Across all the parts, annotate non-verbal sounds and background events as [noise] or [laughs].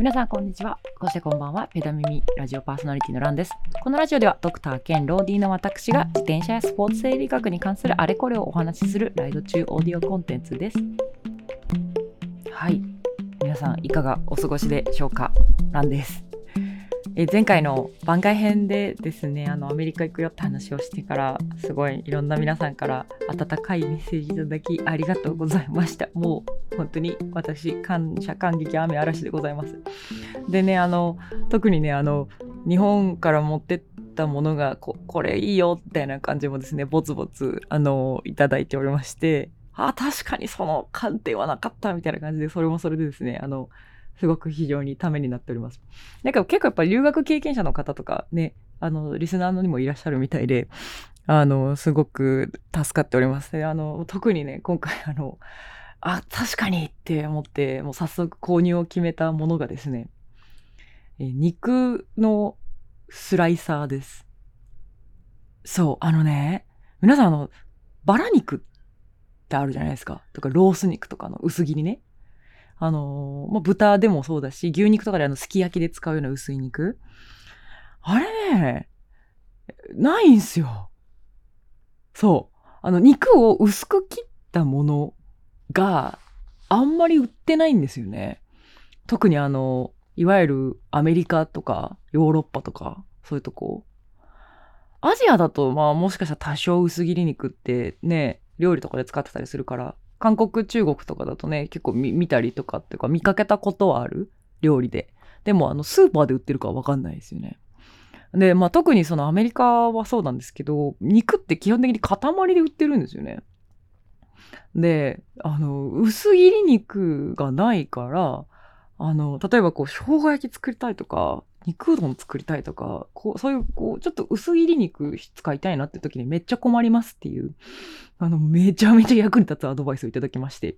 皆さんこんにちは。そしてこんばんは。ペダミミラジオパーソナリティのランです。このラジオではドクター兼ローディーの私が自転車やスポーツ整備学に関するあれこれをお話しするライド中オーディオコンテンツです。はい。皆さんいかがお過ごしでしょうか？ランです。え前回の番外編でですねあのアメリカ行くよって話をしてからすごいいろんな皆さんから温かいメッセージいただきありがとうございました。もう本当に私感謝感激雨嵐でございます。でねあの特にねあの日本から持ってったものがここれいいよみたいな感じもですねボツボツあのいただいておりまして。あ確かにその観点はなかったみたいな感じでそれもそれでですねあのすごく非常にためになっております。なんか結構やっぱり留学経験者の方とかね、あの、リスナーのにもいらっしゃるみたいで、あの、すごく助かっております。あの、特にね、今回あの、あ、確かにって思って、もう早速購入を決めたものがですね、え肉のスライサーです。そう、あのね、皆さんあの、バラ肉ってあるじゃないですか。とか、ロース肉とかの薄切りね。あのー、まあ、豚でもそうだし、牛肉とかであの、すき焼きで使うような薄い肉。あれね、ないんすよ。そう。あの、肉を薄く切ったものがあんまり売ってないんですよね。特にあの、いわゆるアメリカとかヨーロッパとか、そういうとこ。アジアだと、まあもしかしたら多少薄切り肉ってね、料理とかで使ってたりするから、韓国、中国とかだとね、結構見たりとかっていうか見かけたことはある？料理で。でも、あの、スーパーで売ってるかわかんないですよね。で、まあ特にそのアメリカはそうなんですけど、肉って基本的に塊で売ってるんですよね。で、あの、薄切り肉がないから、あの、例えばこう、生姜焼き作りたいとか、肉うどん作りたいとか、こう、そういう、こう、ちょっと薄切り肉使いたいなって時にめっちゃ困りますっていう、あの、めちゃめちゃ役に立つアドバイスをいただきまして。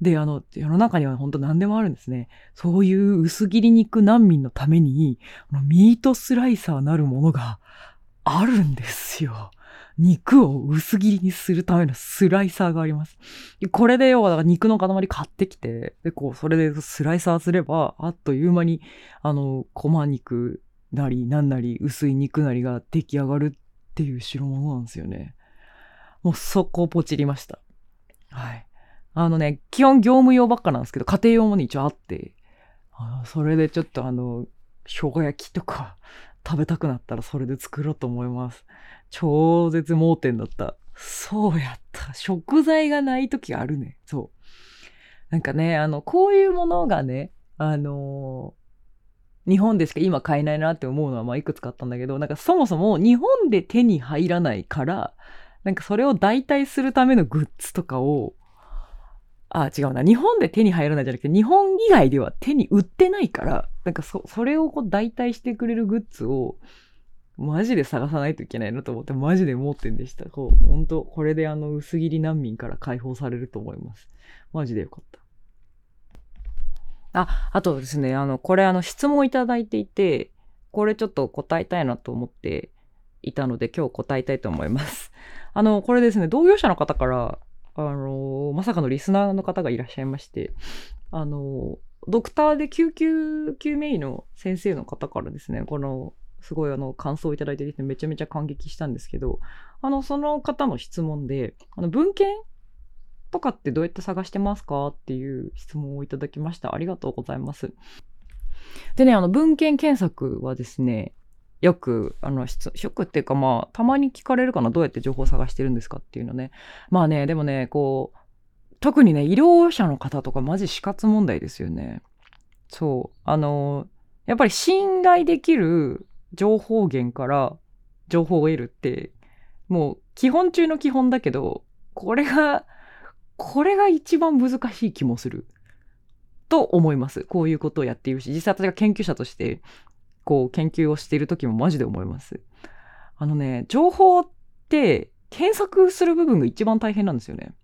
で、あの、世の中には本当何でもあるんですね。そういう薄切り肉難民のために、ミートスライサーなるものがあるんですよ。肉を薄切りにするためのスライサーがあります。これで要は肉の塊買ってきて、で、こう、それでスライサーすれば、あっという間に、あの、細肉なり、なんなり、薄い肉なりが出来上がるっていう代物なんですよね。もうそこをポチりました。はい。あのね、基本業務用ばっかなんですけど、家庭用もね、一応あって、あそれでちょっとあの、生姜焼きとか食べたくなったらそれで作ろうと思います。超絶盲点だった。そうやった。食材がない時あるね。そう。なんかね、あの、こういうものがね、あのー、日本でしか今買えないなって思うのは、まあ、いくつかあったんだけど、なんかそもそも日本で手に入らないから、なんかそれを代替するためのグッズとかを、あ、違うな。日本で手に入らないじゃなくて、日本以外では手に売ってないから、なんかそ、それをこう代替してくれるグッズを、マジで探さないといけないなと思って、マジで盲点でした。こう、本当これであの、薄切り難民から解放されると思います。マジでよかった。あ、あとですね、あの、これあの、質問いただいていて、これちょっと答えたいなと思っていたので、今日答えたいと思います。あの、これですね、同業者の方から、あの、まさかのリスナーの方がいらっしゃいまして、あの、ドクターで救急救命医の先生の方からですね、このすごいあの感想をいただいててめちゃめちゃ感激したんですけど、あの、その方の質問で、あの文献とかってどうやって探してますかっていう質問をいただきました。ありがとうございます。でね、あの文献検索はですね、よく、あの、ショックっていうかまあ、たまに聞かれるかな、どうやって情報を探してるんですかっていうのね。まあね、でもね、こう、特にね、医療者の方とかマジ死活問題ですよね。そう。あの、やっぱり信頼できる情報源から情報を得るって、もう基本中の基本だけど、これが、これが一番難しい気もする。と思います。こういうことをやっているし、実際私が研究者として、こう研究をしている時もマジで思います。あのね、情報って検索する部分が一番大変なんですよね。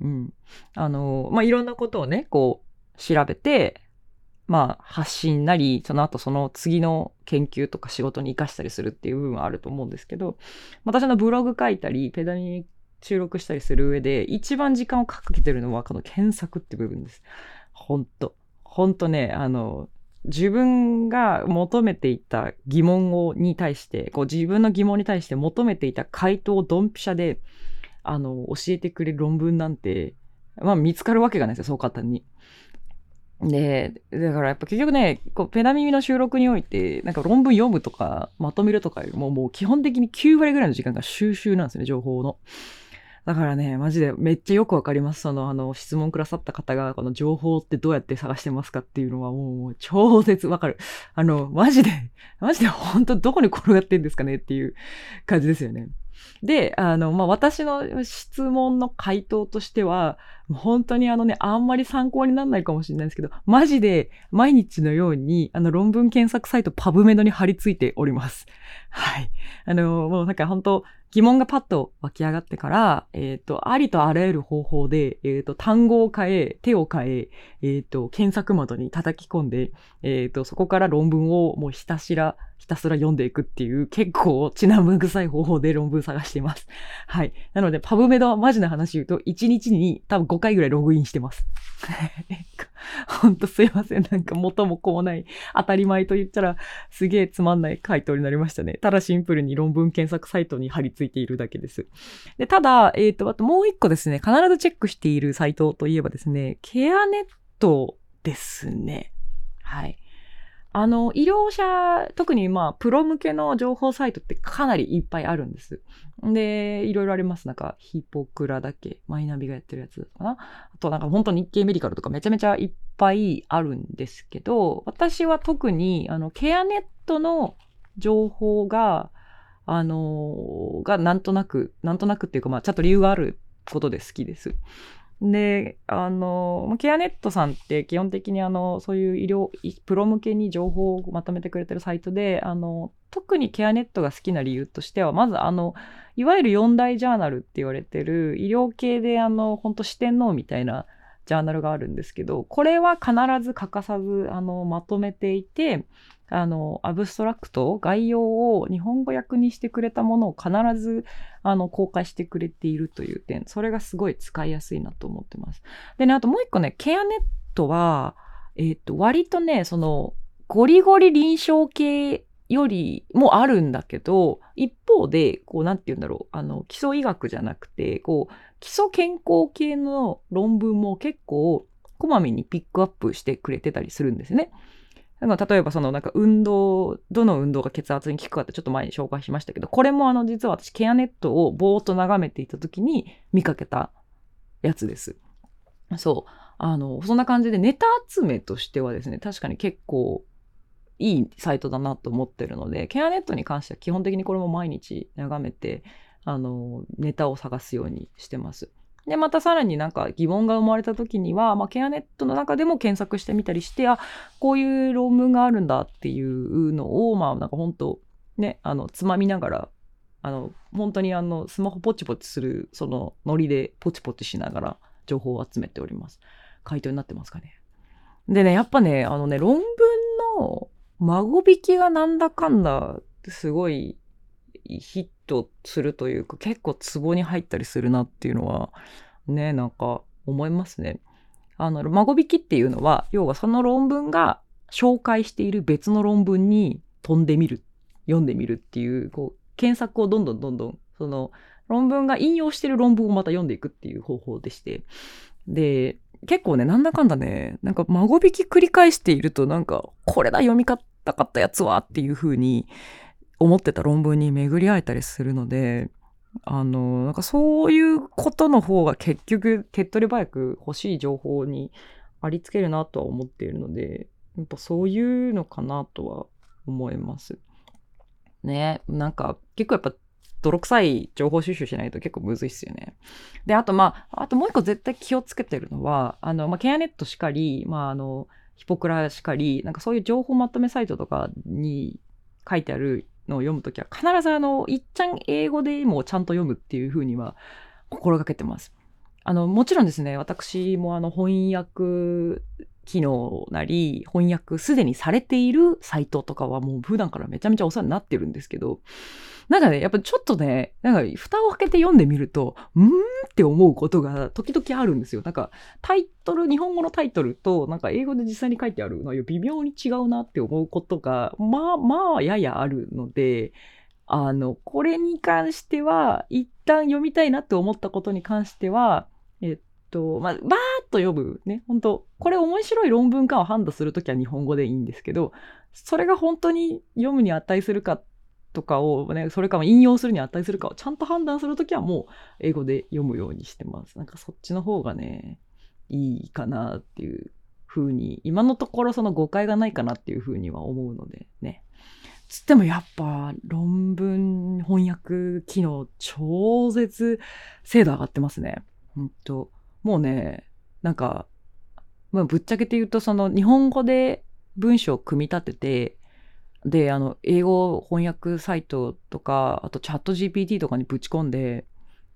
うん。あの、まあ、いろんなことをね、こう調べて、まあ、発信なり、その後その次の研究とか仕事に活かしたりするっていう部分はあると思うんですけど、私のブログ書いたり、ペダに収録したりする上で、一番時間をかけてるのはこの検索って部分です。ほんと。ほんとね、あの、自分が求めていた疑問をに対してこう自分の疑問に対して求めていた回答をドンピシャであの教えてくれる論文なんて、まあ、見つかるわけがないですよそう簡単に。で、だからやっぱ結局ね、こうペナ耳の収録において、なんか論文読むとか、まとめるとかよりも、もう基本的に9割ぐらいの時間が収集なんですね、情報の。だからね、マジでめっちゃよくわかります。その、あの、質問くださった方が、この情報ってどうやって探してますかっていうのはもう超絶わかる。あの、マジで、マジで [laughs] 本当どこに転がってんですかねっていう感じですよね。で、あの、まあ、私の質問の回答としては、本当にあのね、あんまり参考にならないかもしれないですけど、マジで毎日のように、あの、論文検索サイトパブメドに貼り付いております。はい。あの、もうなんか本当疑問がパッと湧き上がってから、えっ、ー、と、ありとあらゆる方法で、えっ、ー、と、単語を変え、手を変え、えっ、ー、と、検索窓に叩き込んで、えっ、と、そこから論文をもうひたすらひたすら読んでいくっていう結構血なむ臭い方法で論文探しています。はい。なので、パブメドはマジな話言うと、1日に多分5回ぐらいログインしてます？[laughs] ほんとすいません。なんか元も子もない当たり前と言ったらすげえつまんない回答になりましたね。ただシンプルに論文検索サイトに貼り付いているだけです。で、ただ、えっ、ー、と、あともう一個ですね、必ずチェックしているサイトといえばですね、ケアネットですね。はい。あの、医療者、特にまあ、プロ向けの情報サイトってかなりいっぱいあるんです。で、いろいろあります。なんか、ヒポクラだっけマイナビがやってるやつかなあとなんか本当日経メディカルとかめちゃめちゃいっぱいあるんですけど、私は特に、あの、ケアネットの情報が、あの、がなんとなく、なんとなくっていうか、まあ、ちゃんと理由があることで好きです。で、あの、ケアネットさんって基本的にあの、そういう医療、プロ向けに情報をまとめてくれてるサイトで、あの、特にケアネットが好きな理由としては、まずあの、いわゆる四大ジャーナルって言われてる医療系であの、本当四天王みたいなジャーナルがあるんですけど、これは必ず欠かさず、あの、まとめていて、あの、アブストラクト、概要を日本語訳にしてくれたものを必ず、あの、公開してくれているという点、それがすごい使いやすいなと思ってます。でね、あともう一個ね、ケアネットは、え、ー、と、割とね、その、ゴリゴリ臨床系よりもあるんだけど、一方で、こう、なんて言うんだろう、あの、基礎医学じゃなくて、こう、基礎健康系の論文も結構、こまめにピックアップしてくれてたりするんですね。例えばそのなんか運動、どの運動が血圧に効くかってちょっと前に紹介しましたけど、これもあの実は私ケアネットをぼーっと眺めていた時に見かけたやつです。そう。あの、そんな感じでネタ集めとしてはですね、確かに結構いいサイトだなと思ってるので、ケアネットに関しては基本的にこれも毎日眺めて、あの、ネタを探すようにしてます。で、またさらになんか疑問が生まれた時には、まあ、ケアネットの中でも検索してみたりして、あ、こういう論文があるんだっていうのを、まあ、なんか本当ね、あの、つまみながら、あの、本当にあの、スマホポチポチする、その、ノリでポチポチしながら情報を集めております。回答になってますかね。でね、やっぱね、あのね、論文の孫引きがなんだかんだ、すごいヒットするというか結構ツボに入ったりするなっていうのはねなんか思いますね。あの孫引きっていうのは要はその論文が紹介している別の論文に飛んでみる読んでみるっていうこう検索をどんどんどんどんその論文が引用してる論文をまた読んでいくっていう方法でしてで結構ねなんだかんだねなんか孫引き繰り返しているとなんかこれだ読みたかったやつはっていう風に思ってた論文に巡り合えたりするので、あの、なんかそういうことの方が結局手っ取り早く欲しい情報にありつけるなとは思っているので、やっぱそういうのかなとは思います。ね、なんか結構やっぱ泥臭い情報収集しないと結構むずいっすよね。で、あとまあ、あともう一個絶対気をつけてるのは、あの、まあ、ケアネットしかり、まああの、ヒポクラしかり、なんかそういう情報まとめサイトとかに書いてあるのを読むときは必ずあの、いっちゃん英語でもちゃんと読むっていうふうには心がけてます。あの、もちろんですね、私もあの翻訳機能なり翻訳すでにされているサイトとかはもう普段からめちゃめちゃお世話になってるんですけど、なんかね、やっぱちょっとね、なんか蓋を開けて読んでみると、うーんって思うことが時々あるんですよ。なんかタイトル、日本語のタイトルとなんか英語で実際に書いてある内容微妙に違うなって思うことが、まあまあややあるので、あの、これに関しては、一旦読みたいなって思ったことに関しては、えっと、まあ、バーッと読むね、本当これ面白い論文かを判断するときは日本語でいいんですけど、それが本当に読むに値するかっとかをね、それかも引用するに値するかをちゃんと判断するときはもう英語で読むようにしてます。なんかそっちの方がね、いいかなっていう風に、今のところその誤解がないかなっていう風には思うのでね。つってもやっぱ論文翻訳機能超絶精度上がってますね。ほんと。もうね、なんか、まあ、ぶっちゃけて言うとその日本語で文章を組み立てて、で、あの、英語翻訳サイトとか、あとチャット GPT とかにぶち込んで、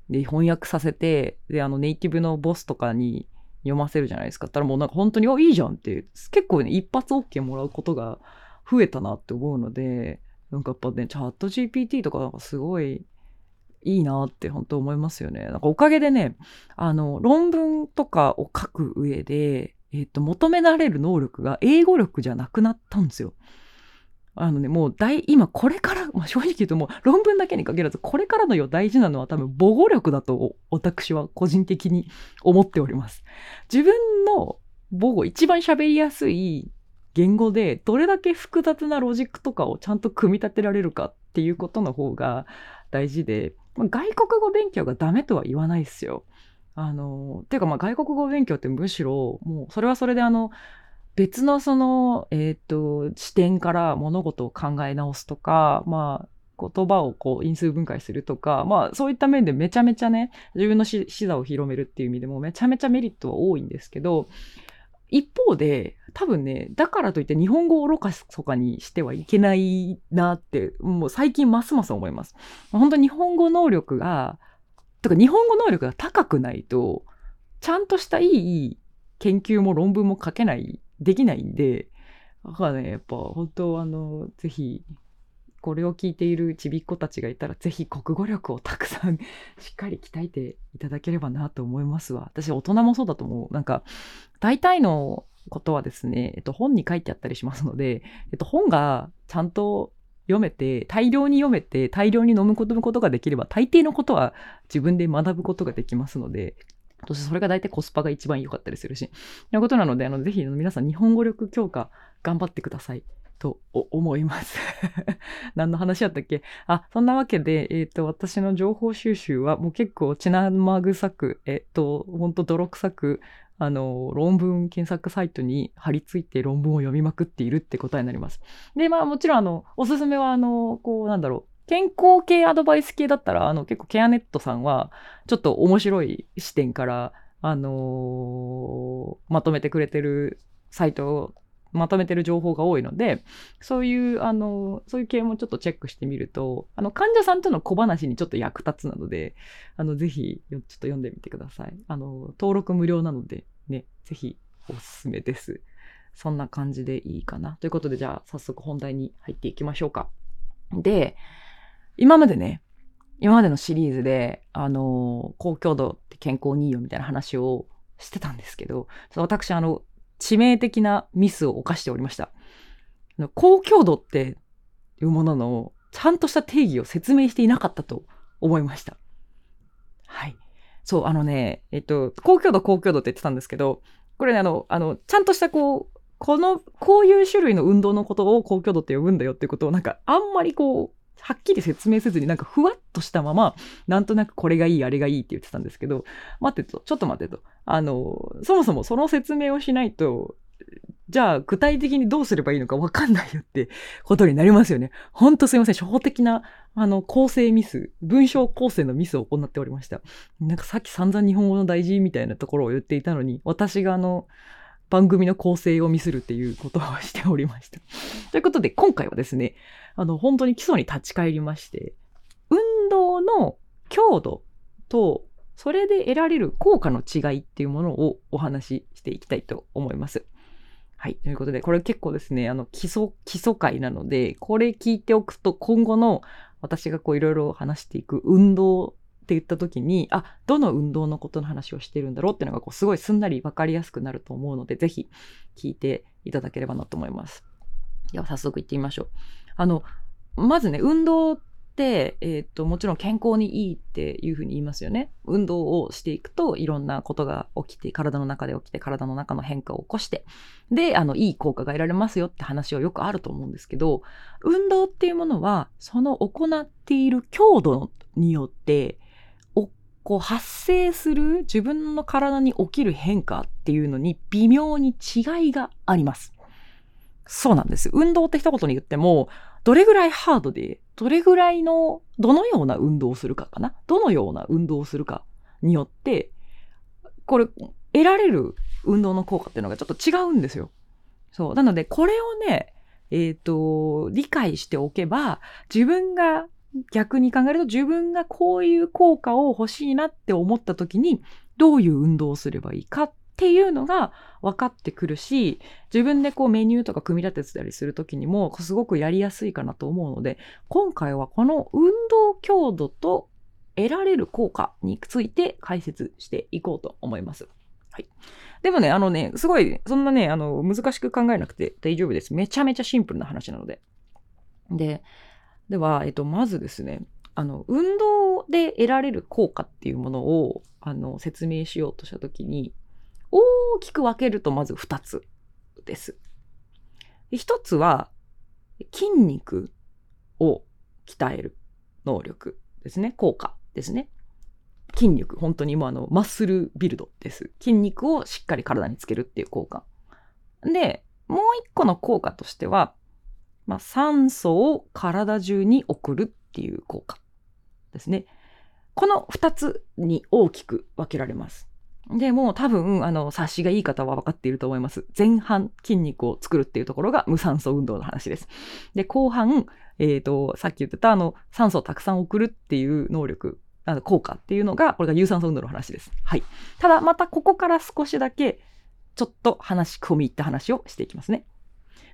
で、翻訳させて、で、あの、ネイティブのボスとかに読ませるじゃないですか。ったらもうなんか本当に、あ、いいじゃんって、結構ね、一発 OK もらうことが増えたなって思うので、なんかやっぱね、チャット GPT とかなんかすごいいいなって本当思いますよね。なんかおかげでね、あの、論文とかを書く上で、えっ、と、求められる能力が英語力じゃなくなったんですよ。あのね、もう大、今これから、まあ、正直言うともう論文だけに限らず、これからのよ大事なのは多分母語力だと私は個人的に思っております。自分の母語、一番喋りやすい言語でどれだけ複雑なロジックとかをちゃんと組み立てられるかっていうことの方が大事で、まあ、外国語勉強がダメとは言わないですよ。あの、ていうかまあ外国語勉強ってむしろもうそれはそれであの、別のその、えっ、ー、と、視点から物事を考え直すとか、まあ、言葉をこう因数分解するとか、まあそういった面でめちゃめちゃね、自分の視座を広めるっていう意味でもめちゃめちゃメリットは多いんですけど、一方で、多分ね、だからといって日本語を愚かそかにしてはいけないなって、もう最近ますます思います。本当日本語能力が、とか日本語能力が高くないと、ちゃんとしたいい研究も論文も書けないできないんで、だからね、やっぱ本当あの、ぜひ、これを聞いているちびっ子たちがいたら、ぜひ国語力をたくさん [laughs] しっかり鍛えていただければなと思いますわ。私、大人もそうだと思う。なんか、大体のことはですね、えっと、本に書いてあったりしますので、えっと、本がちゃんと読めて、大量に読めて、大量に飲むことができれば、大抵のことは自分で学ぶことができますので、そしてそれが大体コスパが一番良かったりするし。ということなので、あの、ぜひ皆さん日本語力強化頑張ってください。と思います。[laughs] 何の話やったっけ？あ、そんなわけで、え、ー、と、私の情報収集はもう結構血生臭く、えっ、ー、と、ほんと泥臭く、あの、論文検索サイトに貼り付いて論文を読みまくっているって答えになります。で、まあもちろんあの、おすすめはあの、こうなんだろう、健康系アドバイス系だったら、あの、結構ケアネットさんは、ちょっと面白い視点から、あのー、まとめてくれてるサイトをまとめてる情報が多いので、そういう、あの、そういう系もちょっとチェックしてみると、あの、患者さんとの小話にちょっと役立つなので、あの、ぜひ、ちょっと読んでみてください。あの、登録無料なので、ね、ぜひ、おすすめです。そんな感じでいいかな。ということで、じゃあ、早速本題に入っていきましょうか。で、今までね、今までのシリーズで、あの、高強度って健康にいいよみたいな話をしてたんですけど、私、あの、致命的なミスを犯しておりました。高強度っていうものの、ちゃんとした定義を説明していなかったと思いました。はい。そう、あのね、えっと、高強度、高強度って言ってたんですけど、これね、あの、あの、ちゃんとしたこう、この、こういう種類の運動のことを高強度って呼ぶんだよっていうことを、なんか、あんまりこう、はっきり説明せずになんかふわっとしたまま、なんとなくこれがいい、あれがいいって言ってたんですけど、待ってと、ちょっと待ってと。あの、そもそもその説明をしないと、じゃあ具体的にどうすればいいのかわかんないよってことになりますよね。ほんとすいません。初歩的な、あの、構成ミス、文章構成のミスを行っておりました。なんかさっき散々日本語の大事みたいなところを言っていたのに、私があの、番組の構成をミスるっていうことをしておりました。[laughs] ということで、今回はですね、あの、本当に基礎に立ち返りまして、運動の強度と、それで得られる効果の違いっていうものをお話ししていきたいと思います。はい。ということで、これ結構ですね、あの、基礎、基礎回なので、これ聞いておくと今後の私がこういろいろ話していく運動って言った時に、あ、どの運動のことの話をしてるんだろうっていうのがこうすごいすんなりわかりやすくなると思うので、ぜひ聞いていただければなと思います。では早速行ってみましょう。あの、まずね、運動って、え、ー、と、もちろん健康にいいっていうふうに言いますよね。運動をしていくといろんなことが起きて、体の中で起きて、体の中の変化を起こして、で、あの、いい効果が得られますよって話はよくあると思うんですけど、運動っていうものは、その行っている強度によって、こう発生する自分の体に起きる変化っていうのに微妙に違いがあります。そうなんです。運動って一言に言っても、どれぐらいハードで、どれぐらいの、どのような運動をするかかな？どのような運動をするかによって、これ、得られる運動の効果っていうのがちょっと違うんですよ。そう。なので、これをね、えっ、ー、と、理解しておけば、自分が逆に考えると自分がこういう効果を欲しいなって思った時にどういう運動をすればいいかっていうのが分かってくるし自分でこうメニューとか組み立ててたりする時にもすごくやりやすいかなと思うので今回はこの運動強度と得られる効果について解説していこうと思います。はい。でもね、あのね、すごい、そんなね、あの、難しく考えなくて大丈夫です。めちゃめちゃシンプルな話なので。で、では、えっと、まずですね、あの、運動で得られる効果っていうものを、あの、説明しようとしたときに、大きく分けるとまず2つです。1つは、筋肉を鍛える能力ですね。効果ですね。筋肉、本当にもうあの、マッスルビルドです。筋肉をしっかり体につけるっていう効果。で、もう一個の効果としては、まあ、酸素を体中に送るっていう効果ですね。この2つに大きく分けられます。で、もう多分、あの、察しがいい方は分かっていると思います。前半、筋肉を作るっていうところが無酸素運動の話です。で、後半、え、ー、と、さっき言ってた、あの、酸素をたくさん送るっていう能力、あの効果っていうのが、これが有酸素運動の話です。はい。ただ、またここから少しだけ、ちょっと話し、込み入った話をしていきますね。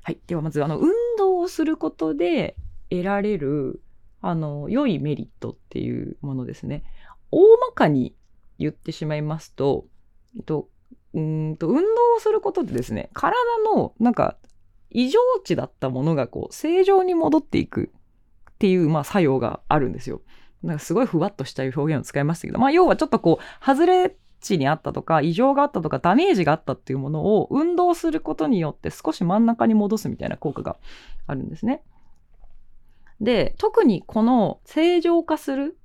はい。ではまず、あの、運動をすることで得られる、あの、良いメリットっていうものですね。大まかに言ってしまいますと、えっと、うんと、運動をすることでですね、体の、なんか、異常値だったものがこう、正常に戻っていくっていう、まあ、作用があるんですよ。なんかすごいふわっとした表現を使いましたけど、まあ、要はちょっとこう、外れ値にあったとか、異常があったとか、ダメージがあったっていうものを運動することによって少し真ん中に戻すみたいな効果があるんですね。で、特にこの正常化する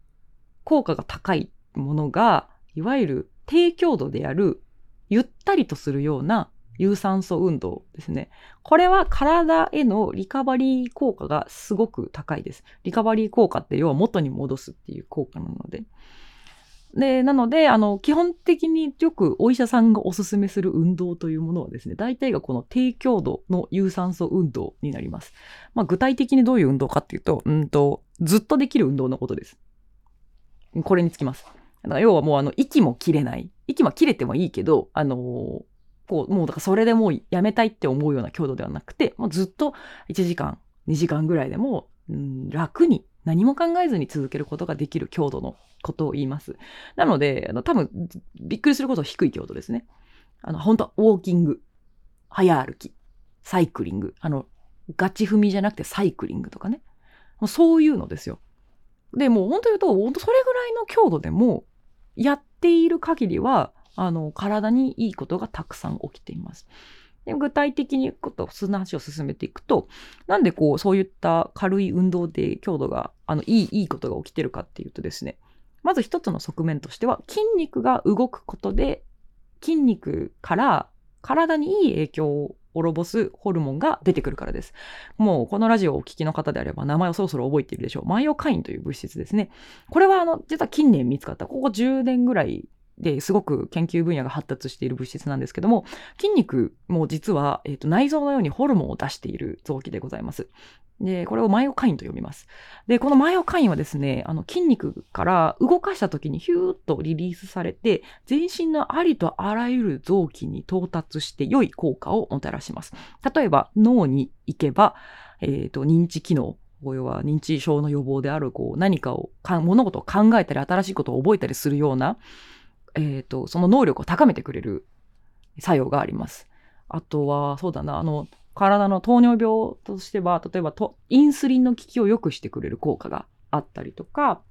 効果が高いものが、いわゆる低強度であるゆったりとするような有酸素運動ですね。これは体へのリカバリー効果がすごく高いです。リカバリー効果って要は元に戻すっていう効果なので。で、なので、あの、基本的によくお医者さんがおすすめする運動というものはですね、大体がこの低強度の有酸素運動になります。まあ、具体的にどういう運動かっていうと、うんと、ずっとできる運動のことです。これにつきます。だから要はもうあの、息も切れない。息は切れてもいいけど、あのー、こう、もうだからそれでもうやめたいって思うような強度ではなくて、もうずっと1時間、2時間ぐらいでも、うん、楽に何も考えずに続けることができる強度のことを言います。なので、あの多分、びっくりすること低い強度ですね。あの、本当ウォーキング、早歩き、サイクリング、あの、ガチ踏みじゃなくてサイクリングとかね。もうそういうのですよ。で、もう本当言うと、本当それぐらいの強度でも、やっている限りは、あの、体にいいことがたくさん起きています。で具体的にこと、その話を進めていくと、なんでこう、そういった軽い運動で強度が、あの、いい、いいことが起きてるかっていうとですね、まず一つの側面としては、筋肉が動くことで、筋肉から体にいい影響を及ぼすホルモンが出てくるからです。もうこのラジオをお聞きの方であれば名前をそろそろ覚えているでしょう。マイオカインという物質ですね。これはあの、実は近年見つかった、ここ10年ぐらいですごく研究分野が発達している物質なんですけども、筋肉も実は、えーと、内臓のようにホルモンを出している臓器でございます。で、これをマイオカインと呼びます。で、このマイオカインはですね、あの筋肉から動かした時にヒューッとリリースされて、全身のありとあらゆる臓器に到達して良い効果をもたらします。例えば、脳に行けば、えっ、ー、と、認知機能、要は認知症の予防である、こう、何かを、物事を考えたり、新しいことを覚えたりするような、えっ、ー、と、その能力を高めてくれる作用があります。あとは、そうだな、あの、体の糖尿病としては、例えばとインスリンの効きを良くしてくれる効果があったりとか、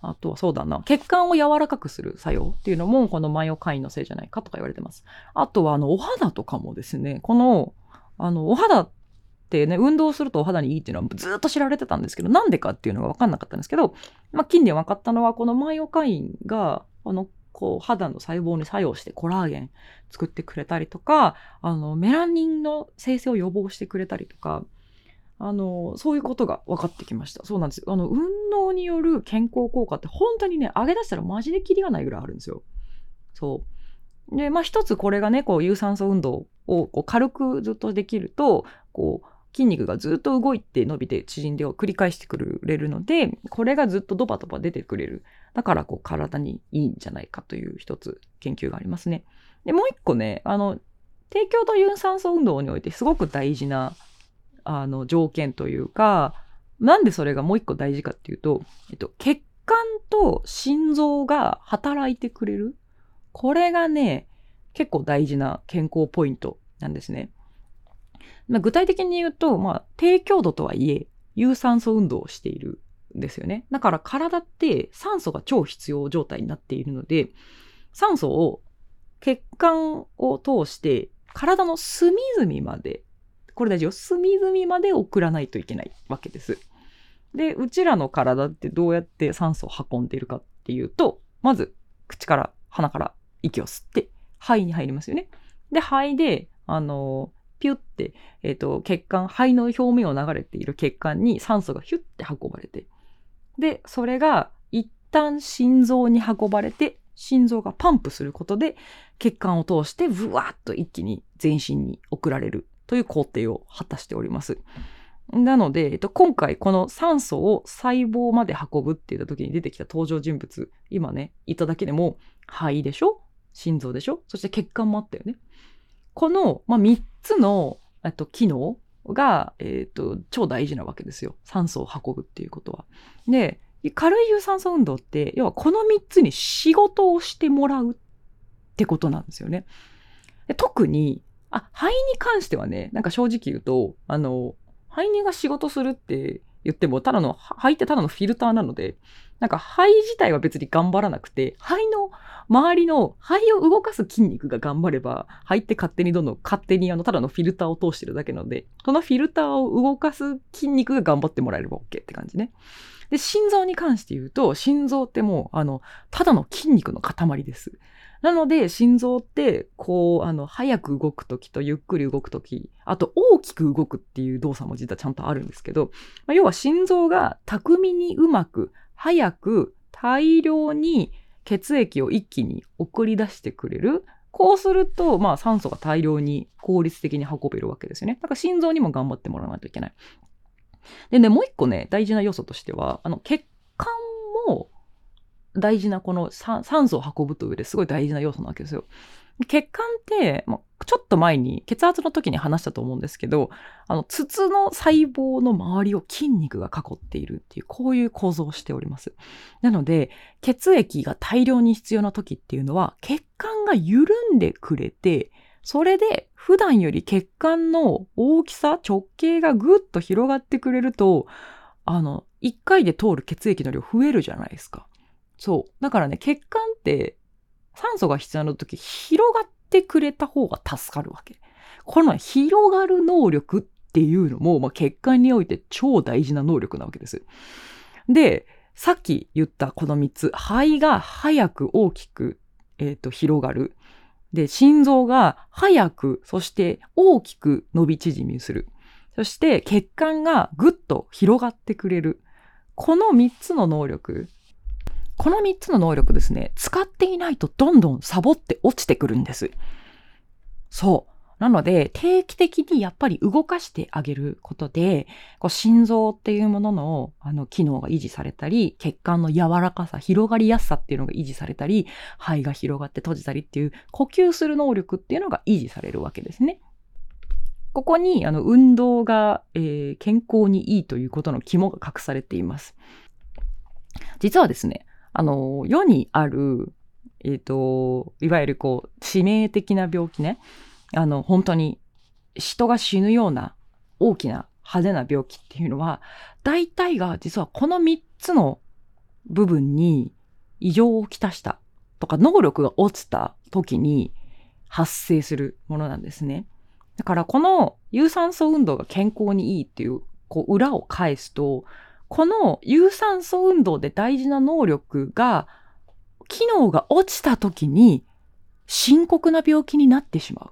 あとはそうだな、血管を柔らかくする作用っていうのも、このマイオカインのせいじゃないかとか言われてます。あとは、あの、お肌とかもですね、この、あの、お肌ってね、運動するとお肌にいいっていうのはずっと知られてたんですけど、なんでかっていうのが分かんなかったんですけど、まあ、近年分かったのは、このマイオカインが、あの、こう肌の細胞に作用してコラーゲン作ってくれたりとかあのメラニンの生成を予防してくれたりとかあのそういうことが分かってきました。そうなんですあの運動による健康効果って本当にね上げ出したらマジでキリがないぐらいあるんですよ。そう。でまあ一つこれがねこう有酸素運動をこう軽くずっとできるとこう筋肉がずっと動いて伸びて縮んでを繰り返してくれるので、これがずっとドバドバ出てくれる。だからこう体にいいんじゃないかという一つ研究がありますね。で、もう一個ね、あの、低強度有酸素運動においてすごく大事なあの条件というか、なんでそれがもう一個大事かっていうと、えっと、血管と心臓が働いてくれる。これがね、結構大事な健康ポイントなんですね。まあ、具体的に言うと、まあ、低強度とはいえ、有酸素運動をしているんですよね。だから体って酸素が超必要状態になっているので、酸素を血管を通して体の隅々まで、これ大事よ、隅々まで送らないといけないわけです。で、うちらの体ってどうやって酸素を運んでいるかっていうと、まず口から鼻から息を吸って肺に入りますよね。で、肺で、あの、ピュって、え、ー、と、血管、肺の表面を流れている血管に酸素がヒュッて運ばれて、で、それが一旦心臓に運ばれて、心臓がパンプすることで、血管を通して、ブワーッと一気に全身に送られるという工程を果たしております。なので、えっと、今回この酸素を細胞まで運ぶって言った時に出てきた登場人物、今ね、言っただけでも、肺でしょ？心臓でしょ？そして血管もあったよね。この、まあ、3つの、えっと、機能が、えっと、超大事なわけですよ。酸素を運ぶっていうことは。で、軽い有酸素運動って、要はこの3つに仕事をしてもらうってことなんですよね。で特に、あ、肺に関してはね、なんか正直言うと、あの、肺にが仕事するって言っても、ただの、肺ってただのフィルターなので、なんか肺自体は別に頑張らなくて、肺の周りの肺を動かす筋肉が頑張れば、肺って勝手にどんどん勝手にあの、ただのフィルターを通してるだけなので、そのフィルターを動かす筋肉が頑張ってもらえれば OK って感じね。で、心臓に関して言うと、心臓ってもう、あの、ただの筋肉の塊です。なので、心臓って、こう、あの、早く動くときとゆっくり動くとき、あと大きく動くっていう動作も実はちゃんとあるんですけど、まあ、要は心臓が巧みにうまく早く大量に血液を一気に送り出してくれる。こうすると、まあ酸素が大量に効率的に運べるわけですよね。だから心臓にも頑張ってもらわないといけない。でね、もう一個ね、大事な要素としては、あの、血管も大事なこの酸素を運ぶという上ですごい大事な要素なわけですよ。血管って、まちょっと前に血圧の時に話したと思うんですけど、あの、筒の細胞の周りを筋肉が囲っているっていう、こういう構造をしております。なので、血液が大量に必要な時っていうのは、血管が緩んでくれて、それで普段より血管の大きさ、直径がぐっと広がってくれると、あの、一回で通る血液の量増えるじゃないですか。そう。だからね、血管って酸素が必要な時広がってくれた方が助かるわけ。この広がる能力っていうのも、まあ、血管において超大事な能力なわけです。で、さっき言ったこの3つ、肺が早く大きく、えーと、広がる。で、心臓が早く、そして大きく伸び縮みする。そして血管がぐっと広がってくれる。この3つの能力この3つの能力ですね、使っていないとどんどんサボって落ちてくるんです。そう。なので、定期的にやっぱり動かしてあげることで、こう心臓っていうもののあの機能が維持されたり、血管の柔らかさ、広がりやすさっていうのが維持されたり、肺が広がって閉じたりっていう呼吸する能力っていうのが維持されるわけですね。ここにあの運動が、えー、健康にいいということの肝が隠されています。実はですね、あの、世にある、えっ、ー、と、いわゆるこう、致命的な病気ね。あの、本当に人が死ぬような大きな派手な病気っていうのは、大体が実はこの3つの部分に異常をきたしたとか能力が落ちた時に発生するものなんですね。だからこの有酸素運動が健康にいいっていうこう裏を返すと、この有酸素運動で大事な能力が機能が落ちた時に深刻な病気になってしまう。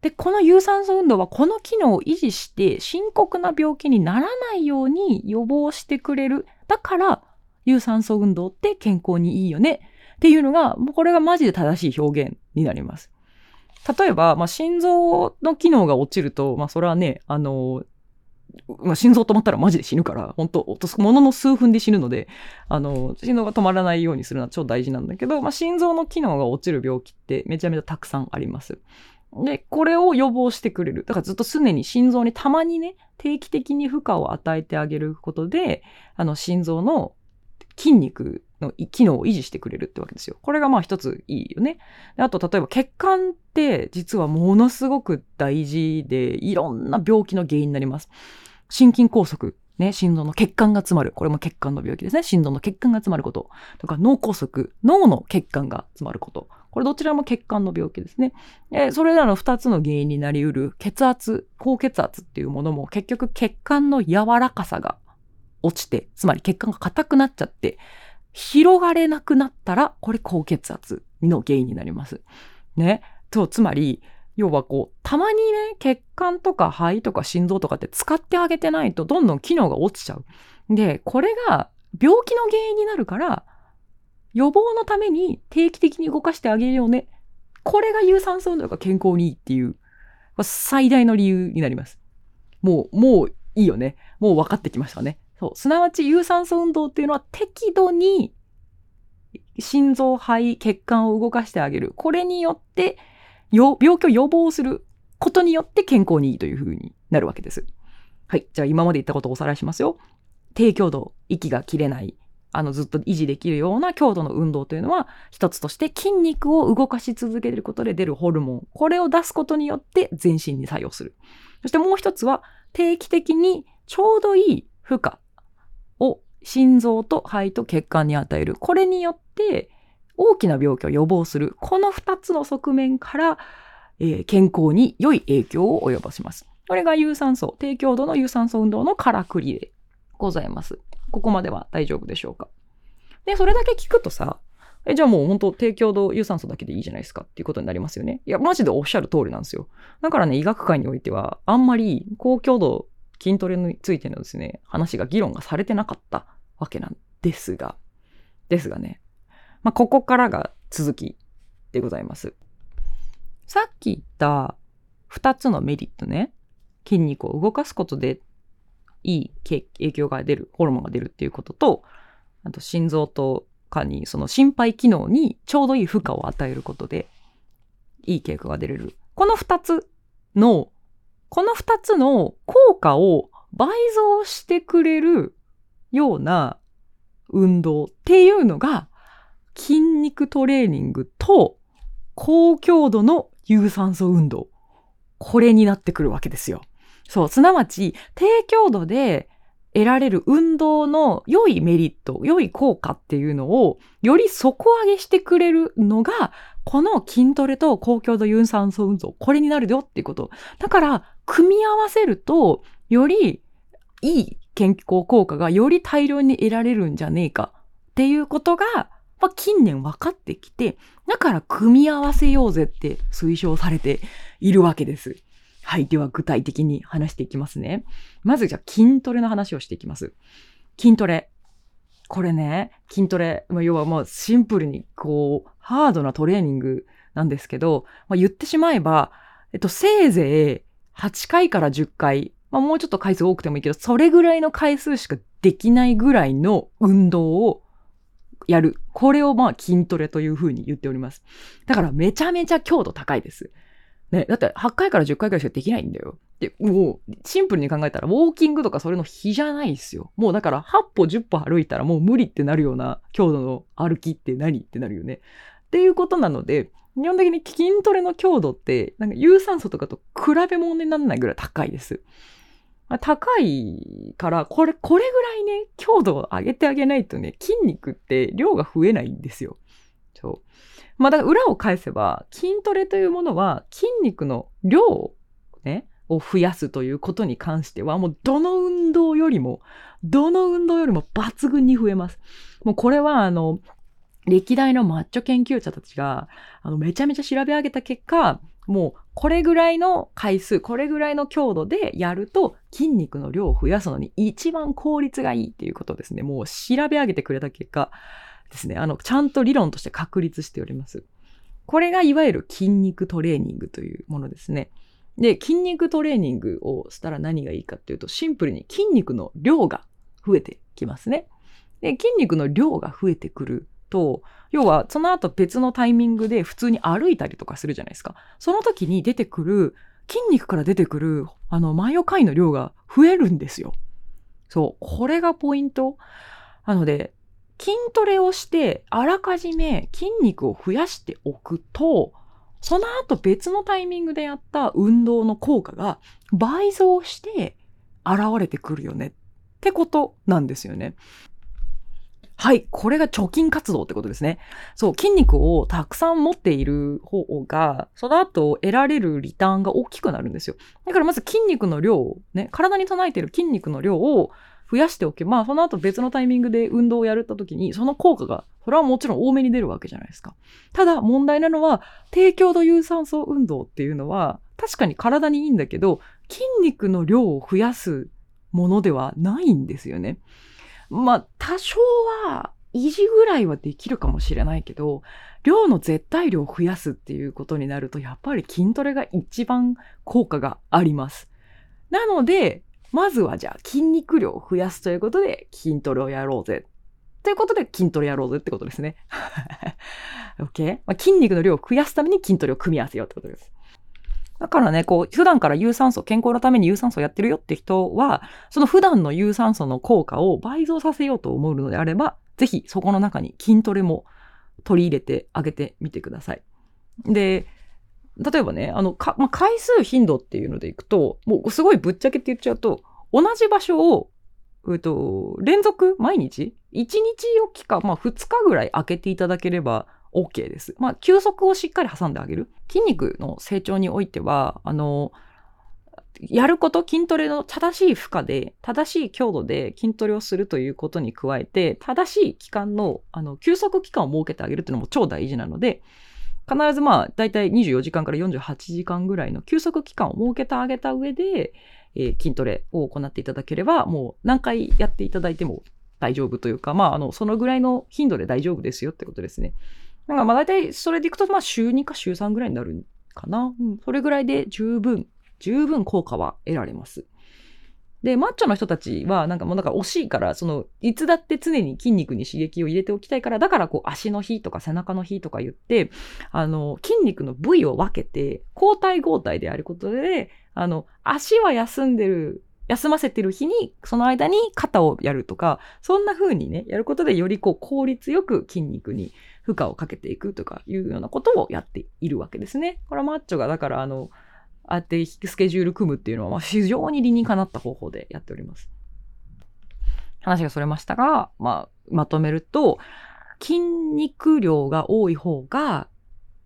で、この有酸素運動はこの機能を維持して深刻な病気にならないように予防してくれる。だから、有酸素運動って健康にいいよねっていうのが、もうこれがマジで正しい表現になります。例えば、まあ、心臓の機能が落ちると、まあ、それはね、あの、まあ、心臓止まったらマジで死ぬから、本当落とすものの数分で死ぬので、あの、心臓が止まらないようにするのは超大事なんだけど、まあ、心臓の機能が落ちる病気ってめちゃめちゃたくさんあります。で、これを予防してくれる。だからずっと常に心臓にたまにね、定期的に負荷を与えてあげることで、あの心臓の筋肉の機能を維持してくれるってわけですよ。これがまあ一ついいよね。あと、例えば血管って実はものすごく大事で、いろんな病気の原因になります。心筋梗塞。ね、心臓の血管が詰まる。これも血管の病気ですね。心臓の血管が詰まること。とか脳梗塞。脳の血管が詰まること。これどちらも血管の病気ですね。えそれらの2つの原因になりうる血圧、高血圧っていうものも結局血管の柔らかさが落ちて、つまり血管が硬くなっちゃって、広がれなくなったら、これ高血圧の原因になります。ね。と、つまり、要はこう、たまにね、血管とか肺とか心臓とかって使ってあげてないとどんどん機能が落ちちゃう。で、これが病気の原因になるから、予防のために定期的に動かしてあげるよね。これが有酸素運動が健康にいいっていう、最大の理由になります。もう、もういいよね。もう分かってきましたね。そう。すなわち有酸素運動っていうのは適度に心臓、肺、血管を動かしてあげる。これによって、病気を予防することによって健康にいいというふうになるわけです。はい。じゃあ今まで言ったことをおさらいしますよ。低強度、息が切れない、あのずっと維持できるような強度の運動というのは一つとして筋肉を動かし続けることで出るホルモンこれを出すことによって全身に作用するそしてもう一つは定期的にちょうどいい負荷心臓と肺と血管に与えるこれによって大きな病気を予防するこの二つの側面から、えー、健康に良い影響を及ぼしますこれが有酸素低強度の有酸素運動のからくりでございますここまでは大丈夫でしょうか。で、それだけ聞くとさ、え、じゃあもう本当低強度有酸素だけでいいじゃないですかっていうことになりますよね。いや、マジでおっしゃる通りなんですよ。だからね、医学界においては、あんまり高強度筋トレについてのですね、話が議論がされてなかったわけなんですが、ですがね、まあ、ここからが続きでございます。さっき言った2つのメリットね、筋肉を動かすことでいい影響が出る、ホルモンが出るっていうことと、あと心臓とかにその心肺機能にちょうどいい負荷を与えることで、いい傾向が出れる。この二つの、この二つの効果を倍増してくれるような運動っていうのが、筋肉トレーニングと高強度の有酸素運動。これになってくるわけですよ。そう、すなわち、低強度で得られる運動の良いメリット、良い効果っていうのを、より底上げしてくれるのが、この筋トレと高強度有酸素運動、これになるよっていうこと。だから、組み合わせると、よりいい健康効果がより大量に得られるんじゃねえかっていうことが、まあ、近年分かってきて、だから組み合わせようぜって推奨されているわけです。はい。では具体的に話していきますね。まずじゃあ筋トレの話をしていきます。筋トレ。これね、筋トレ、まあ、要はまあシンプルにこう、ハードなトレーニングなんですけど、まあ、言ってしまえば、えっと、せいぜい8回から10回、まあ、もうちょっと回数多くてもいいけど、それぐらいの回数しかできないぐらいの運動をやる。これをまあ筋トレというふうに言っております。だからめちゃめちゃ強度高いです。ね、だって8回から10回ぐらいしかできないんだよ。で、もうシンプルに考えたらウォーキングとかそれの比じゃないですよ。もうだから8歩10歩歩いたらもう無理ってなるような強度の歩きって何？ってなるよね。っていうことなので、基本的に筋トレの強度って、なんか有酸素とかと比べ物にならないぐらい高いです。高いから、これ、これぐらいね、強度を上げてあげないとね、筋肉って量が増えないんですよ。そう。まあ、だから裏を返せば、筋トレというものは筋肉の量をね、を増やすということに関しては、もうどの運動よりも、どの運動よりも抜群に増えます。もうこれは、あの、歴代のマッチョ研究者たちが、あの、めちゃめちゃ調べ上げた結果、もうこれぐらいの回数、これぐらいの強度でやると筋肉の量を増やすのに一番効率がいいっていうことですね。もう調べ上げてくれた結果ですね。あの、ちゃんと理論として確立しております。これがいわゆる筋肉トレーニングというものですね。で、筋肉トレーニングをしたら何がいいかっていうと、シンプルに筋肉の量が増えてきますね。で、筋肉の量が増えてくると、要はその後別のタイミングで普通に歩いたりとかするじゃないですか。その時に出てくる、筋肉から出てくる、あの、マイオカイの量が増えるんですよ。そう。これがポイント。なので、筋トレをして、あらかじめ筋肉を増やしておくと、その後別のタイミングでやった運動の効果が倍増して現れてくるよねってことなんですよね。はい。これが貯金活動ってことですね。そう、筋肉をたくさん持っている方が、その後得られるリターンが大きくなるんですよ。だからまず筋肉の量を、ね、体に備えている筋肉の量を増やしておけば、その後別のタイミングで運動をやるった時に、その効果が、それはもちろん多めに出るわけじゃないですか。ただ問題なのは、低強度有酸素運動っていうのは、確かに体にいいんだけど、筋肉の量を増やすものではないんですよね。まあ、多少は維持ぐらいはできるかもしれないけど、量の絶対量を増やすっていうことになると、やっぱり筋トレが一番効果があります。なので、まずはじゃあ筋肉量を増やすということで筋トレをやろうぜ。ということで筋トレやろうぜってことですね。[laughs] OK? まあ、筋肉の量を増やすために筋トレを組み合わせようってことです。だからね、こう、普段から有酸素、健康のために有酸素やってるよって人は、その普段の有酸素の効果を倍増させようと思うのであれば、ぜひそこの中に筋トレも取り入れてあげてみてください。で、例えばね、あの、か、まあ、回数頻度っていうのでいくと、もうすごいぶっちゃけって言っちゃうと、同じ場所を、えっと、連続毎日 ?1 日おきか、まあ2日ぐらい開けていただければ OK です。まあ、休息をしっかり挟んであげる。筋肉の成長においては、あの、やること、筋トレの正しい負荷で、正しい強度で筋トレをするということに加えて、正しい期間の、あの、休息期間を設けてあげるっていうのも超大事なので、必ずまあ、だいたい24時間から48時間ぐらいの休息期間を設けてあげた上で、えー、筋トレを行っていただければ、もう何回やっていただいても大丈夫というか、まあ、あの、そのぐらいの頻度で大丈夫ですよってことですね。なんかまあ大体それでいくとまあ週2か週3ぐらいになるかな。うん。それぐらいで十分、十分効果は得られます。で、マッチョの人たちは、なんかもうなんか惜しいから、その、いつだって常に筋肉に刺激を入れておきたいから、だからこう足の日とか背中の日とか言って、あの、筋肉の部位を分けて、交代交代であることで、あの、足は休んでる、休ませてる日に、その間に肩をやるとか、そんな風にね、やることでよりこう効率よく筋肉に負荷をかけていくとかいうようなことをやっているわけですね。これはマッチョがだからあの、ああってスケジュール組むっていうのは、まあ、非常に理にかなった方法でやっております。話がそれましたが、まあ、まとめると、筋肉量が多い方が、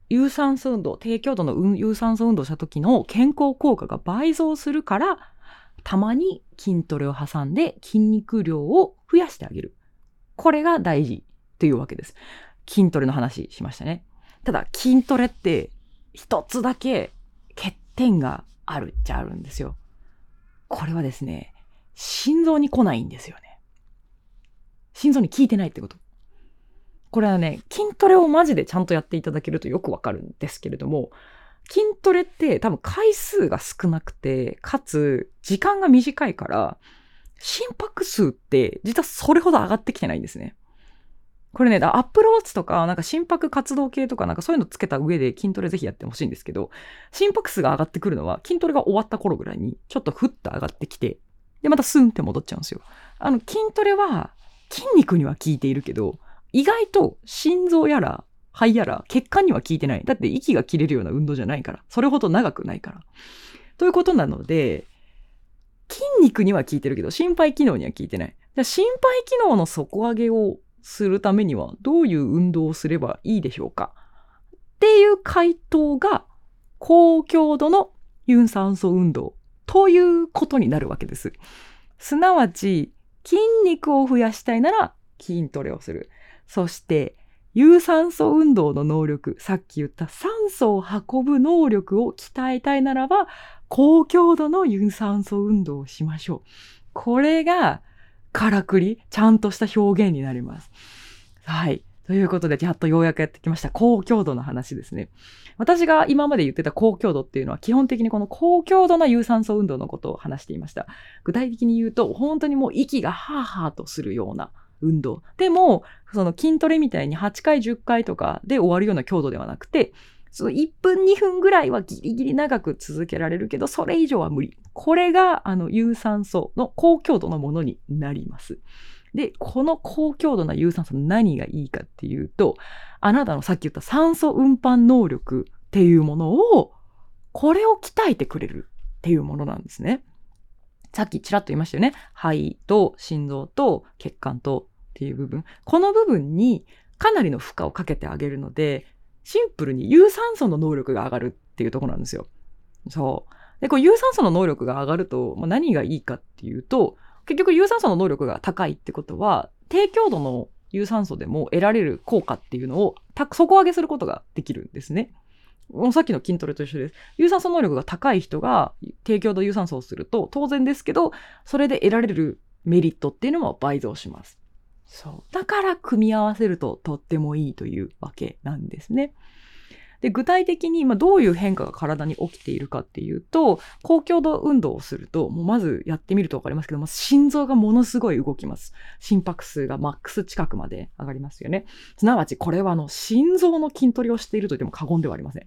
有酸素運動、低強度の有酸素運動した時の健康効果が倍増するから、たまに筋トレを挟んで筋肉量を増やしてあげる。これが大事というわけです。筋トレの話しましたね。ただ筋トレって一つだけ欠点があるっちゃあるんですよ。これはですね、心臓に来ないんですよね。心臓に効いてないってこと。これはね、筋トレをマジでちゃんとやっていただけるとよくわかるんですけれども、筋トレって多分回数が少なくて、かつ時間が短いから、心拍数って実はそれほど上がってきてないんですね。これね、アップローチとか、なんか心拍活動計とか、なんかそういうのつけた上で筋トレぜひやってほしいんですけど、心拍数が上がってくるのは筋トレが終わった頃ぐらいに、ちょっとふっと上がってきて、で、またスンって戻っちゃうんですよ。あの、筋トレは筋肉には効いているけど、意外と心臓やら肺やら血管には効いてない。だって息が切れるような運動じゃないから。それほど長くないから。ということなので、筋肉には効いてるけど、心肺機能には効いてない。じゃ心肺機能の底上げをするためにはどういう運動をすればいいでしょうか？っていう回答が高強度の有酸素運動ということになるわけです。すなわち筋肉を増やしたいなら筋トレをする。そして有酸素運動の能力、さっき言った酸素を運ぶ能力を鍛えたいならば高強度の有酸素運動をしましょう。これがからくり、ちゃんとした表現になります。はい。ということで、やっとようやくやってきました。高強度の話ですね。私が今まで言ってた高強度っていうのは、基本的にこの高強度な有酸素運動のことを話していました。具体的に言うと、本当にもう息がハーハーとするような運動。でも、その筋トレみたいに8回、10回とかで終わるような強度ではなくて、その1分2分ぐらいはギリギリ長く続けられるけど、それ以上は無理。これが、あの、有酸素の高強度のものになります。で、この高強度な有酸素何がいいかっていうと、あなたのさっき言った酸素運搬能力っていうものを、これを鍛えてくれるっていうものなんですね。さっきちらっと言いましたよね。肺と心臓と血管とっていう部分。この部分にかなりの負荷をかけてあげるので、シンプルに有酸素の能力が上がるっていうとこなんですよ。そう。で、こう有酸素の能力が上がると、まあ、何がいいかっていうと、結局有酸素の能力が高いってことは、低強度の有酸素でも得られる効果っていうのを底上げすることができるんですね。さっきの筋トレと一緒です。有酸素能力が高い人が低強度有酸素をすると当然ですけど、それで得られるメリットっていうのも倍増します。そう。だから組み合わせるととってもいいというわけなんですね。で、具体的に、まどういう変化が体に起きているかっていうと、高強度運動をすると、もうまずやってみるとわかりますけども、心臓がものすごい動きます。心拍数がマックス近くまで上がりますよね。すなわち、これはあの、心臓の筋トレをしていると言っても過言ではありません。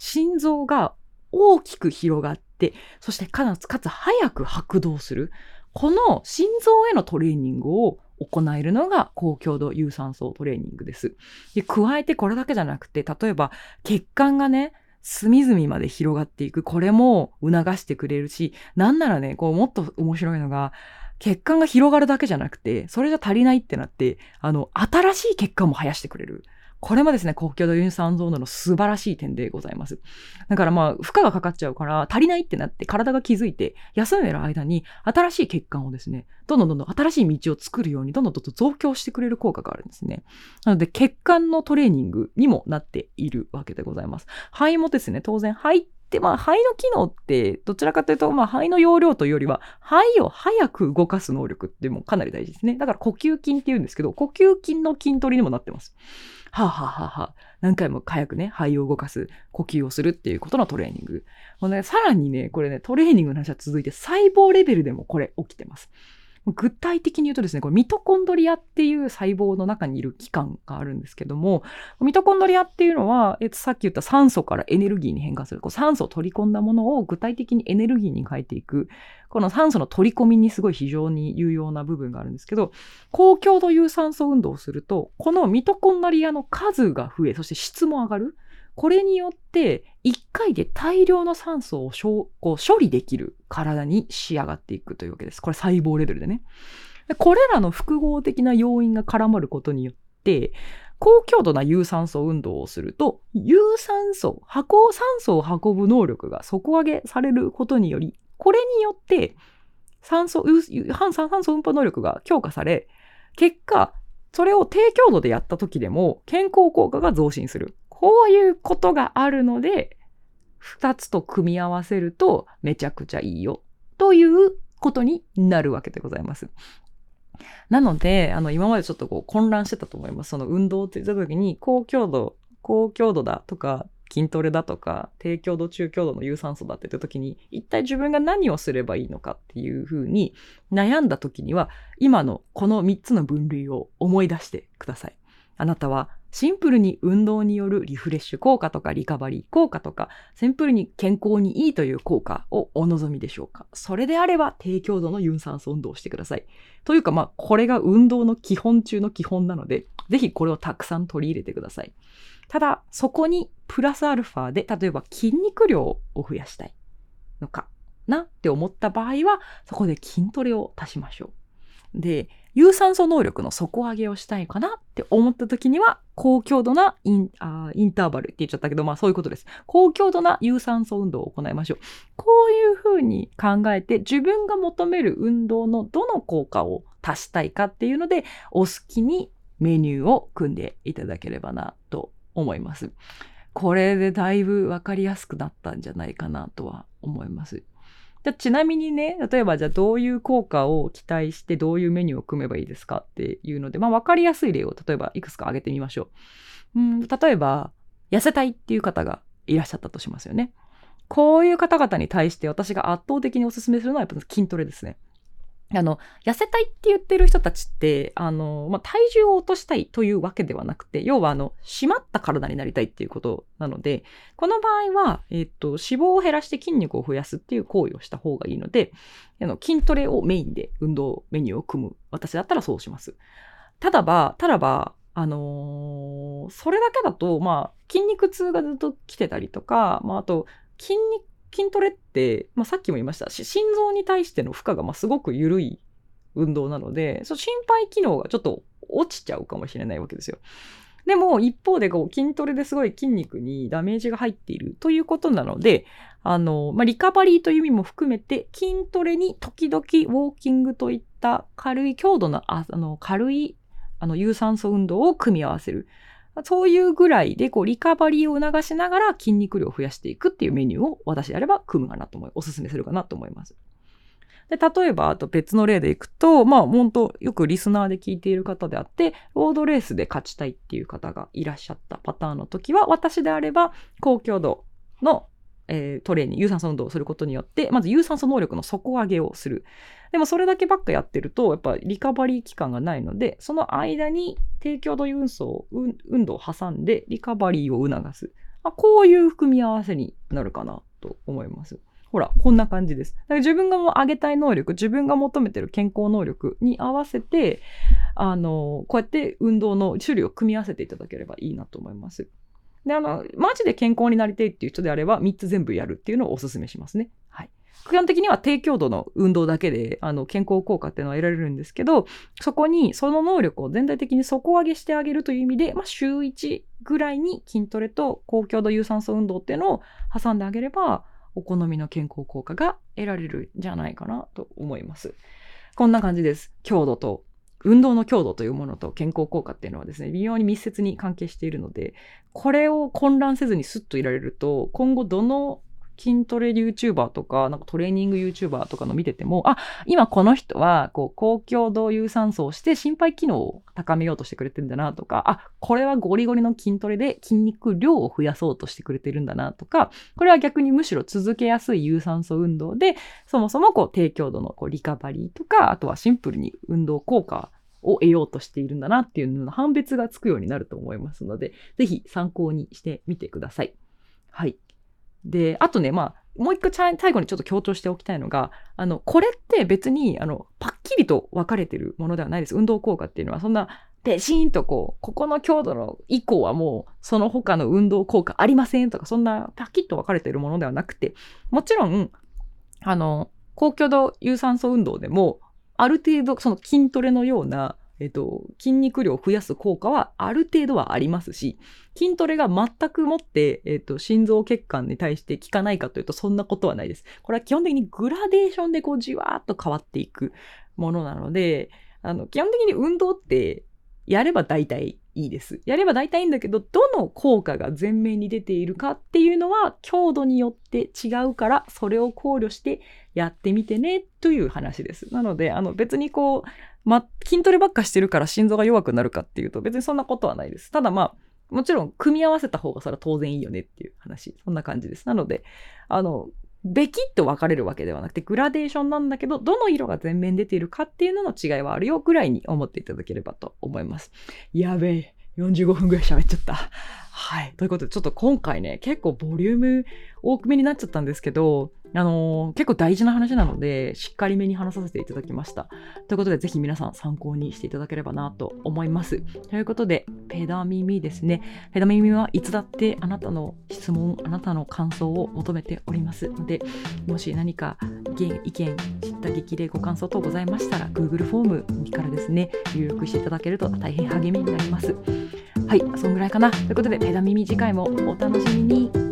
心臓が大きく広がって、そしてかつ、かつ早く拍動する。この心臓へのトレーニングを行えるのが高強度有酸素トレーニングです。で加えてこれだけじゃなくて、例えば血管がね、隅々まで広がっていく。これも促してくれるし、なんならね、こうもっと面白いのが、血管が広がるだけじゃなくて、それじゃ足りないってなって、あの、新しい血管も生やしてくれる。これもですね、国境度ユニ酸ゾーンの素晴らしい点でございます。だからまあ、負荷がかかっちゃうから、足りないってなって体が気づいて、休んでる間に新しい血管をですね、どんどんどんどん新しい道を作るように、どんどんどんどん増強してくれる効果があるんですね。なので、血管のトレーニングにもなっているわけでございます。肺もですね、当然肺って、まあ、肺の機能って、どちらかというと、まあ、肺の容量というよりは、肺を早く動かす能力ってもかなり大事ですね。だから呼吸筋って言うんですけど、呼吸筋の筋トレにもなってます。はあ、はあははあ、何回も早くね、肺を動かす、呼吸をするっていうことのトレーニング。もうね、さらにね、これね、トレーニングの話は続いて細胞レベルでもこれ起きてます。具体的に言うとですね、これミトコンドリアっていう細胞の中にいる器官があるんですけども、ミトコンドリアっていうのは、えっと、さっき言った酸素からエネルギーに変化する、こう酸素を取り込んだものを具体的にエネルギーに変えていく、この酸素の取り込みにすごい非常に有用な部分があるんですけど、高強度有酸素運動をすると、このミトコンドリアの数が増え、そして質も上がる。これによって、1回で大量の酸素をこう処理できる体に仕上がっていくというわけです。これ細胞レベルでね。これらの複合的な要因が絡まることによって、高強度な有酸素運動をすると、有酸素、箱酸素を運ぶ能力が底上げされることにより、これによって酸素、反酸素運搬能力が強化され、結果、それを低強度でやった時でも健康効果が増進する。こういうことがあるので、二つと組み合わせるとめちゃくちゃいいよということになるわけでございます。なので、あの、今までちょっとこう混乱してたと思います。その運動って言った時に、高強度、高強度だとか、筋トレだとか、低強度、中強度の有酸素だって言った時に、一体自分が何をすればいいのかっていうふうに悩んだ時には、今のこの3つの分類を思い出してください。あなたはシンプルに運動によるリフレッシュ効果とかリカバリー効果とか、シンプルに健康にいいという効果をお望みでしょうか？それであれば低強度の有酸素運動をしてください。というか、まあ、これが運動の基本中の基本なので、ぜひこれをたくさん取り入れてください。ただ、そこにプラスアルファで、例えば筋肉量を増やしたいのかなって思った場合は、そこで筋トレを足しましょう。で、有酸素能力の底上げをしたいかなって思った時には、高強度なインあインターバルって言っちゃったけど、まあそういうことです。高強度な有酸素運動を行いましょう。こういうふうに考えて、自分が求める運動のどの効果を足したいかっていうので、お好きにメニューを組んでいただければなと思います。これでだいぶわかりやすくなったんじゃないかなとは思います。じゃちなみにね、例えばじゃあどういう効果を期待してどういうメニューを組めばいいですかっていうので、まあ分かりやすい例を例えばいくつか挙げてみましょう。うん、例えば、痩せたいっていう方がいらっしゃったとしますよね。こういう方々に対して私が圧倒的にお勧めするのはやっぱ筋トレですね。あの、痩せたいって言ってる人たちって、あの、まあ、体重を落としたいというわけではなくて、要はあの、締まった体になりたいっていうことなので、この場合は、えっ、と、脂肪を減らして筋肉を増やすっていう行為をした方がいいので、あの、筋トレをメインで運動メニューを組む。私だったらそうします。ただば、ただば、あのー、それだけだと、まあ、筋肉痛がずっと来てたりとか、まあ、あと、筋肉筋トレって、まあ、さっきも言いましたし、心臓に対しての負荷がまあすごく緩い運動なので、その心肺機能がちょっと落ちちゃうかもしれないわけですよ。でも一方でこう筋トレですごい筋肉にダメージが入っているということなので、あの、まあ、リカバリーという意味も含めて筋トレに時々ウォーキングといった軽い強度の、あの、軽いあの有酸素運動を組み合わせる。そういうぐらいで、こう、リカバリーを促しながら筋肉量を増やしていくっていうメニューを私であれば組むかなと思い、おすすめするかなと思います。で、例えば、あと別の例でいくと、まあ、本当よくリスナーで聞いている方であって、ロードレースで勝ちたいっていう方がいらっしゃったパターンの時は、私であれば、高強度のえー、トレーニング、有酸素運動をすることによって、まず有酸素能力の底上げをする。でもそれだけばっかやってると、やっぱリカバリー期間がないので、その間に低強度運送、運動を挟んでリカバリーを促す。まあ、こういう組み合わせになるかなと思います。ほら、こんな感じです。だから自分がも上げたい能力、自分が求めてる健康能力に合わせて、あの、こうやって運動の種類を組み合わせていただければいいなと思います。で、あの、マジで健康になりたいっていう人であれば、3つ全部やるっていうのをお勧めしますね。はい。基本的には低強度の運動だけで、あの、健康効果っていうのは得られるんですけど、そこにその能力を全体的に底上げしてあげるという意味で、まあ、週1ぐらいに筋トレと高強度有酸素運動っていうのを挟んであげれば、お好みの健康効果が得られるんじゃないかなと思います。こんな感じです。強度と運動の強度というものと健康効果っていうのはですね、微妙に密接に関係しているので、これを混乱せずにスッといられると、今後どの筋トレ YouTuber とか、なんかトレーニング YouTuber とかの見てても、あ、今この人は、こう、高強度有酸素をして心肺機能を高めようとしてくれてるんだなとか、あ、これはゴリゴリの筋トレで筋肉量を増やそうとしてくれてるんだなとか、これは逆にむしろ続けやすい有酸素運動で、そもそもこう、低強度のこうリカバリーとか、あとはシンプルに運動効果を得ようとしているんだなっていうのの判別がつくようになると思いますので、ぜひ参考にしてみてください。はい。で、あとね、まあ、もう一個最後にちょっと強調しておきたいのが、あの、これって別に、あの、パッキリと分かれてるものではないです。運動効果っていうのは、そんな、ペシーンとこう、ここの強度の以降はもう、その他の運動効果ありませんとか、そんなパキッと分かれてるものではなくて、もちろん、あの、高強度有酸素運動でも、ある程度、その筋トレのような、えっと、筋肉量を増やす効果はある程度はありますし、筋トレが全くもって、えっと、心臓血管に対して効かないかというと、そんなことはないです。これは基本的にグラデーションでこうじわーっと変わっていくものなので、あの、基本的に運動って、やれば大体いいです。やれば大体いいんだけど、どの効果が前面に出ているかっていうのは強度によって違うから、それを考慮してやってみてねという話です。なので、あの別にこう、ま、筋トレばっかしてるから心臓が弱くなるかっていうと別にそんなことはないです。ただまあ、もちろん組み合わせた方がそれは当然いいよねっていう話。そんな感じです。なので、あの、べきっと分かれるわけではなくて、グラデーションなんだけど、どの色が全面出ているかっていうのの違いはあるよぐらいに思っていただければと思います。やべえ。45分ぐらい喋っちゃった。はい。ということで、ちょっと今回ね、結構ボリューム多くめになっちゃったんですけど、あのー、結構大事な話なので、しっかりめに話させていただきました。ということで、ぜひ皆さん参考にしていただければなと思います。ということで、ペダミミですね。ペダミミはいつだってあなたの質問、あなたの感想を求めておりますので、もし何か意見、知った激励ご感想等ございましたら、Google フォームからですね、入力していただけると大変励みになります。はい、そんぐらいかな。ということで、ペダミミ次回もお楽しみに。